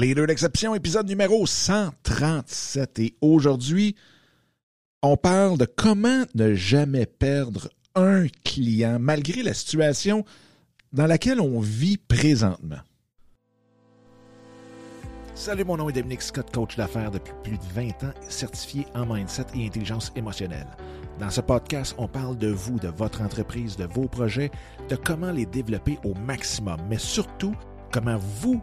Leader d'exception, épisode numéro 137. Et aujourd'hui, on parle de comment ne jamais perdre un client malgré la situation dans laquelle on vit présentement. Salut, mon nom est Dominique Scott, coach d'affaires depuis plus de 20 ans, certifié en mindset et intelligence émotionnelle. Dans ce podcast, on parle de vous, de votre entreprise, de vos projets, de comment les développer au maximum, mais surtout comment vous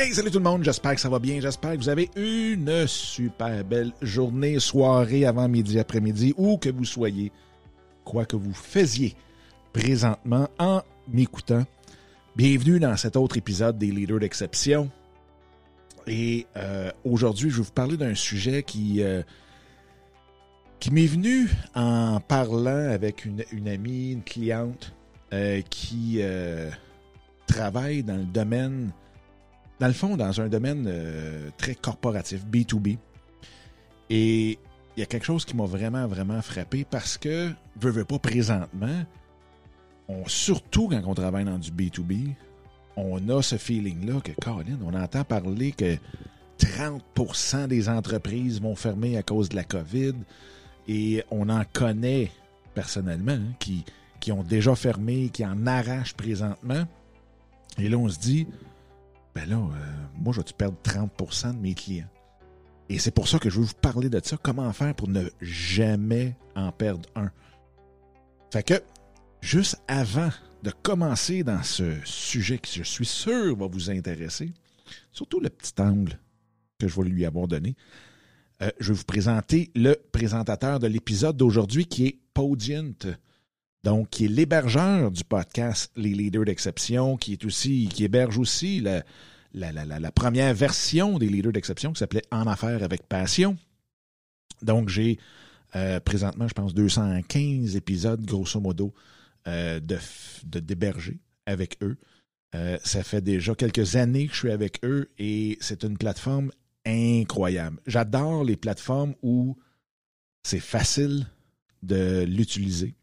Hey, salut tout le monde, j'espère que ça va bien, j'espère que vous avez une super belle journée, soirée, avant midi, après-midi, où que vous soyez, quoi que vous faisiez présentement en m'écoutant. Bienvenue dans cet autre épisode des Leaders d'Exception. Et euh, aujourd'hui, je vais vous parler d'un sujet qui, euh, qui m'est venu en parlant avec une, une amie, une cliente euh, qui travaille dans le domaine dans le fond, dans un domaine euh, très corporatif, B2B. Et il y a quelque chose qui m'a vraiment, vraiment frappé parce que, veux, veux pas présentement, on, surtout quand on travaille dans du B2B, on a ce feeling-là que, Colin, on entend parler que 30% des entreprises vont fermer à cause de la COVID et on en connaît personnellement hein, qui, qui ont déjà fermé, qui en arrachent présentement. Et là, on se dit, ben là, euh, moi, je vais perdre 30% de mes clients? Et c'est pour ça que je veux vous parler de ça. Comment faire pour ne jamais en perdre un? Fait que, juste avant de commencer dans ce sujet qui, je suis sûr, va vous intéresser, surtout le petit angle que je vais lui avoir donné, euh, je vais vous présenter le présentateur de l'épisode d'aujourd'hui qui est Podient donc qui est l'hébergeur du podcast Les Leaders d'exception, qui héberge aussi la, première version des Leaders d'exception qui s'appelait En affaires avec passion. Donc j'ai euh, présentement, je pense, 215 épisodes, grosso modo, euh, de d'héberger avec eux. Euh, ça fait déjà quelques années que je suis avec eux et c'est une plateforme incroyable. J'adore les plateformes où c'est facile de l'utiliser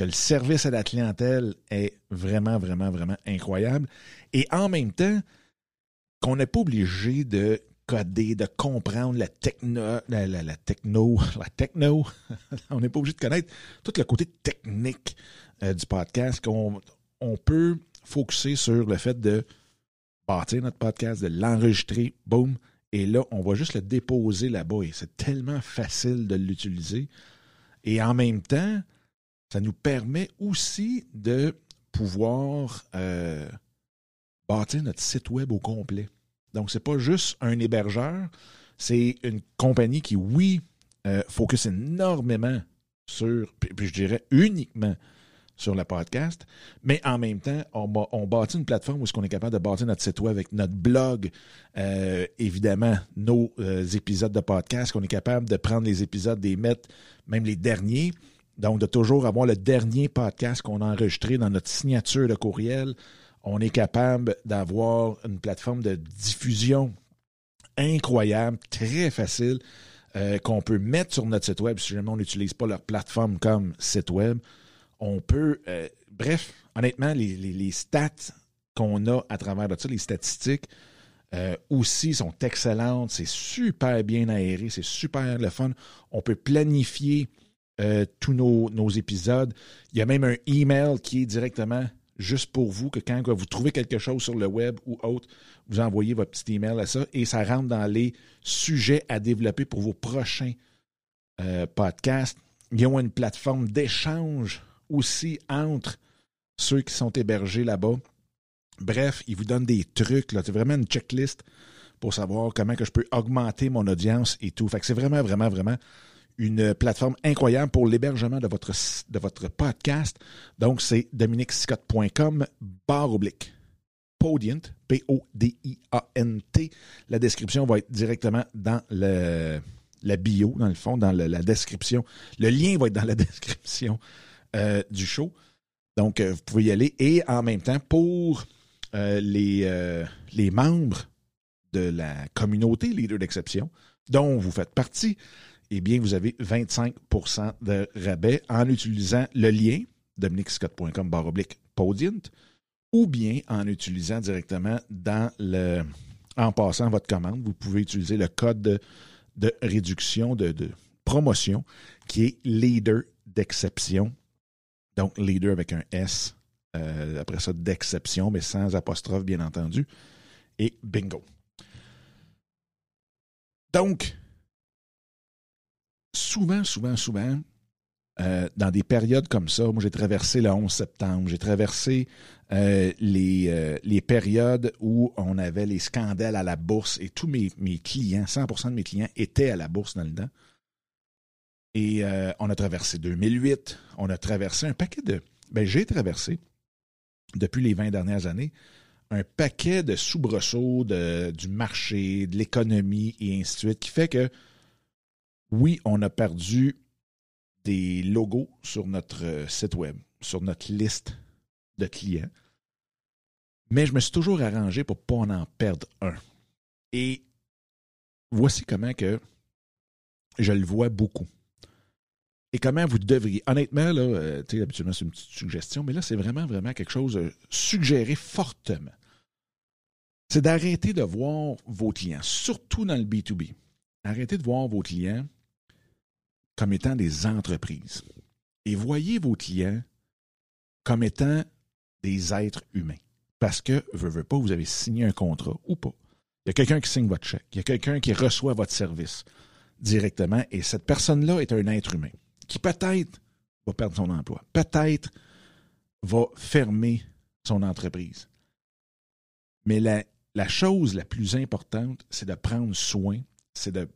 que le service à la clientèle est vraiment, vraiment, vraiment incroyable. Et en même temps, qu'on n'est pas obligé de coder, de comprendre la techno, la, techno, la techno. on n'est pas obligé de connaître tout le côté technique euh, du podcast, qu'on on peut focuser sur le fait de bâtir notre podcast, de l'enregistrer, boum, et là, on va juste le déposer là-bas. Et c'est tellement facile de l'utiliser. Et en même temps, ça nous permet aussi de pouvoir euh, bâtir notre site web au complet. Donc, ce n'est pas juste un hébergeur, c'est une compagnie qui, oui, euh, focus énormément sur, puis, je dirais uniquement sur le podcast, mais en même temps, on, bâtit une plateforme où est-ce qu'on est capable de bâtir notre site web avec notre blog, euh, évidemment, nos épisodes de podcast, qu'on est capable de prendre les épisodes, des mettre, même les derniers, donc, de toujours avoir le dernier podcast qu'on a enregistré dans notre signature de courriel. On est capable d'avoir une plateforme de diffusion incroyable, très facile, euh, qu'on peut mettre sur notre site web si jamais on n'utilise pas leur plateforme comme site web. On peut, euh, bref, honnêtement, les, stats qu'on a à travers de ça, les statistiques, euh, aussi sont excellentes. C'est super bien aéré, c'est super le fun. On peut planifier euh, tous nos, épisodes. Il y a même un email qui est directement juste pour vous, que quand vous trouvez quelque chose sur le web ou autre, vous envoyez votre petit email à ça et ça rentre dans les sujets à développer pour vos prochains euh, podcasts. Il y a une plateforme d'échange aussi entre ceux qui sont hébergés là-bas. Bref, ils vous donnent des trucs. C'est vraiment une checklist pour savoir comment que je peux augmenter mon audience et tout. Fait que c'est vraiment, vraiment, vraiment une plateforme incroyable pour l'hébergement de votre, de votre podcast. Donc, c'est dominicscott.com barre oblique Podient, P-O-D-I-A-N-T. La description va être directement dans le, la bio, dans le fond, dans la description. Le lien va être dans la description euh, du show. Donc, euh, vous pouvez y aller. Et en même temps, pour euh, les, les membres de la communauté Leader d'exception, dont vous faites partie, eh bien, vous avez 25% de rabais en utilisant le lien dominicscott.com barre oblique Podient ou bien en utilisant directement dans le. En passant votre commande, vous pouvez utiliser le code de, réduction, de, promotion, qui est leader d'exception. Donc, leader avec un S. Euh, après ça, d'exception, mais sans apostrophe, bien entendu. Et bingo. Donc, souvent, souvent, souvent, euh, dans des périodes comme ça, moi j'ai traversé le 11 septembre, j'ai traversé euh, les, euh, les périodes où on avait les scandales à la bourse et tous mes, clients, 100% de mes clients étaient à la bourse dans le temps. Et on a traversé 2008, on a traversé un paquet de... Ben, j'ai traversé, depuis les 20 dernières années, un paquet de soubresauts du marché, de l'économie et ainsi de suite, qui fait que, oui, on a perdu des logos sur notre euh, site web, sur notre liste de clients. Mais je me suis toujours arrangé pour ne pas en perdre un. Et voici comment que je le vois beaucoup. Et comment vous devriez. Honnêtement, là, euh, tu sais, habituellement, c'est une petite suggestion, mais là, c'est vraiment, vraiment quelque chose euh, suggéré fortement. C'est d'arrêter de voir vos clients, surtout dans le B2B. Arrêtez de voir vos clients comme étant des entreprises. Et voyez vos clients comme étant des êtres humains. Parce que, veux, veux pas, vous avez signé un contrat ou pas. Il y a quelqu'un qui signe votre chèque. Il y a quelqu'un qui reçoit votre service directement. Et cette personne-là est un être humain qui peut-être va perdre son emploi. Peut-être va fermer son entreprise. Mais la, la chose la plus importante, c'est de prendre soin, c'est de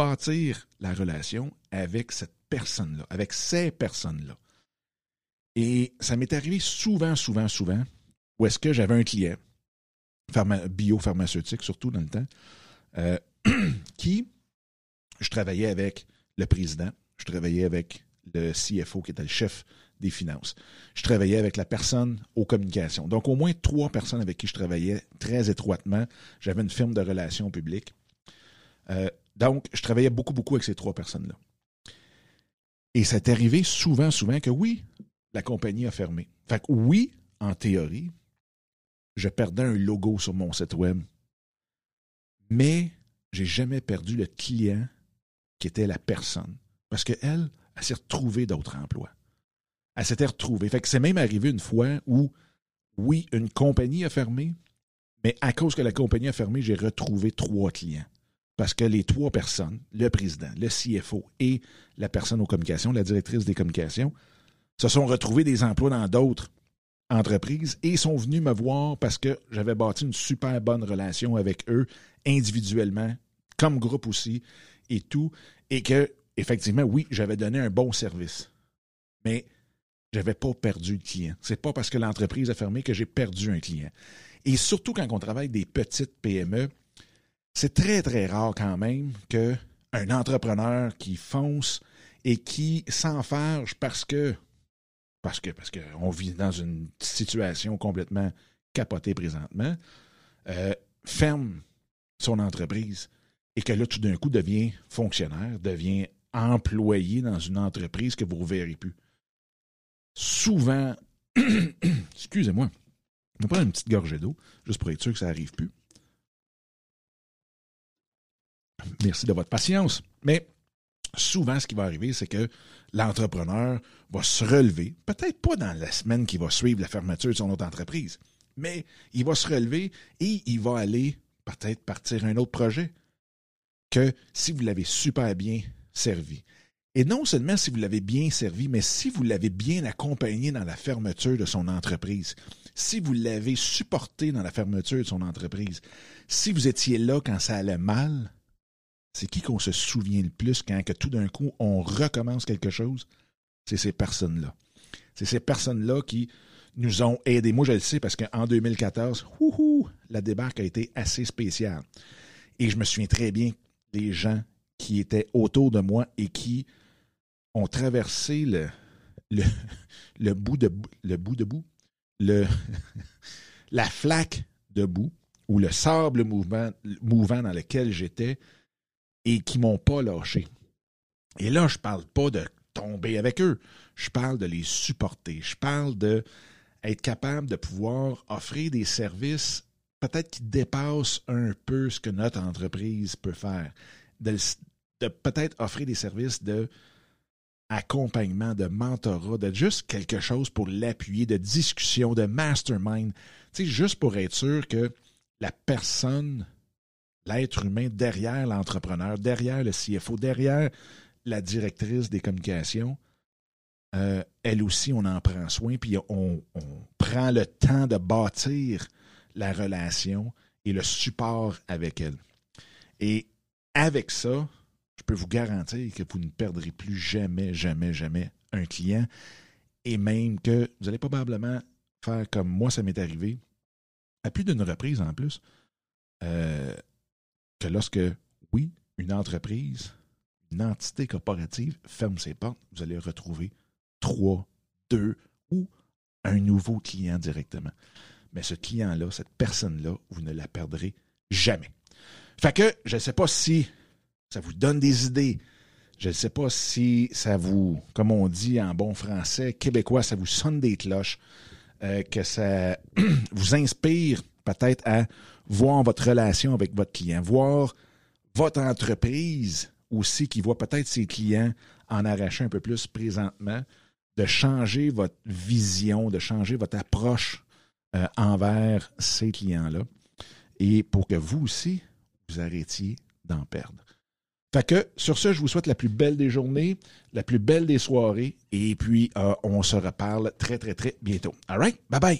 bâtir la relation avec cette personne-là, avec ces personnes-là. Et ça m'est arrivé souvent, souvent, souvent, où est-ce que j'avais un client, biopharmaceutique surtout dans le temps, euh, qui, je travaillais avec le président, je travaillais avec le CFO qui était le chef des finances. Je travaillais avec la personne aux communications. Donc, au moins trois personnes avec qui je travaillais très étroitement. J'avais une firme de relations publiques. Euh, donc, je travaillais beaucoup, beaucoup avec ces trois personnes-là. Et c'est arrivé souvent, souvent que oui, la compagnie a fermé. Fait que oui, en théorie, je perdais un logo sur mon site web. Mais j'ai jamais perdu le client qui était la personne. Parce qu'elle, elle, elle s'est retrouvée d'autres emplois. Elle s'était retrouvée. Fait que c'est même arrivé une fois où, oui, une compagnie a fermé, mais à cause que la compagnie a fermé, j'ai retrouvé trois clients parce que les trois personnes, le président, le CFO et la personne aux communications, la directrice des communications, se sont retrouvés des emplois dans d'autres entreprises et sont venus me voir parce que j'avais bâti une super bonne relation avec eux individuellement, comme groupe aussi, et tout, et que, effectivement, oui, j'avais donné un bon service. Mais j'avais pas perdu le client. C'est pas parce que l'entreprise a fermé que j'ai perdu un client. Et surtout quand on travaille des petites PME, c'est très, très rare quand même qu'un entrepreneur qui fonce et qui s'enfarge parce que parce que parce qu'on vit dans une situation complètement capotée présentement, euh, ferme son entreprise et que là, tout d'un coup, devient fonctionnaire, devient employé dans une entreprise que vous ne verrez plus. Souvent, excusez-moi, on va prendre une petite gorgée d'eau, juste pour être sûr que ça n'arrive plus. Merci de votre patience. Mais souvent, ce qui va arriver, c'est que l'entrepreneur va se relever, peut-être pas dans la semaine qui va suivre la fermeture de son autre entreprise, mais il va se relever et il va aller peut-être partir un autre projet que si vous l'avez super bien servi. Et non seulement si vous l'avez bien servi, mais si vous l'avez bien accompagné dans la fermeture de son entreprise, si vous l'avez supporté dans la fermeture de son entreprise, si vous étiez là quand ça allait mal, c'est qui qu'on se souvient le plus quand que tout d'un coup on recommence quelque chose? C'est ces personnes-là. C'est ces personnes-là qui nous ont aidés. Moi, je le sais parce qu'en 2014, ouhou, la débarque a été assez spéciale. Et je me souviens très bien des gens qui étaient autour de moi et qui ont traversé le, le, bout de le bout de bout, la flaque de bout ou le sable mouvant dans lequel j'étais et qui m'ont pas lâché. Et là, je parle pas de tomber avec eux. Je parle de les supporter. Je parle de être capable de pouvoir offrir des services peut-être qui dépassent un peu ce que notre entreprise peut faire. De, peut-être offrir des services de accompagnement, de mentorat, de juste quelque chose pour l'appuyer, de discussion, de mastermind. Tu sais, juste pour être sûr que la personne, l'être humain derrière l'entrepreneur, derrière le CFO, derrière la directrice des communications, euh, elle aussi, on en prend soin, puis on, prend le temps de bâtir la relation et le support avec elle. Et avec ça, je peux vous garantir que vous ne perdrez plus jamais, jamais, jamais un client. Et même que vous allez probablement faire comme moi, ça m'est arrivé, à plus d'une reprise en plus, euh, que lorsque, oui, une entreprise, une entité corporative ferme ses portes, vous allez retrouver trois, deux ou un nouveau client directement. Mais ce client-là, cette personne-là, vous ne la perdrez jamais. Fait que je ne sais pas si ça vous donne des idées. Je ne sais pas si ça vous, comme on dit en bon français québécois, ça vous sonne des cloches, euh, que ça vous inspire peut-être à voir votre relation avec votre client, voir votre entreprise aussi qui voit peut-être ses clients en arracher un peu plus présentement, de changer votre vision, de changer votre approche euh, envers ces clients-là, et pour que vous aussi, vous arrêtiez d'en perdre. Fait que sur ce, je vous souhaite la plus belle des journées, la plus belle des soirées, et puis euh, on se reparle très, très, très bientôt. All right? Bye bye!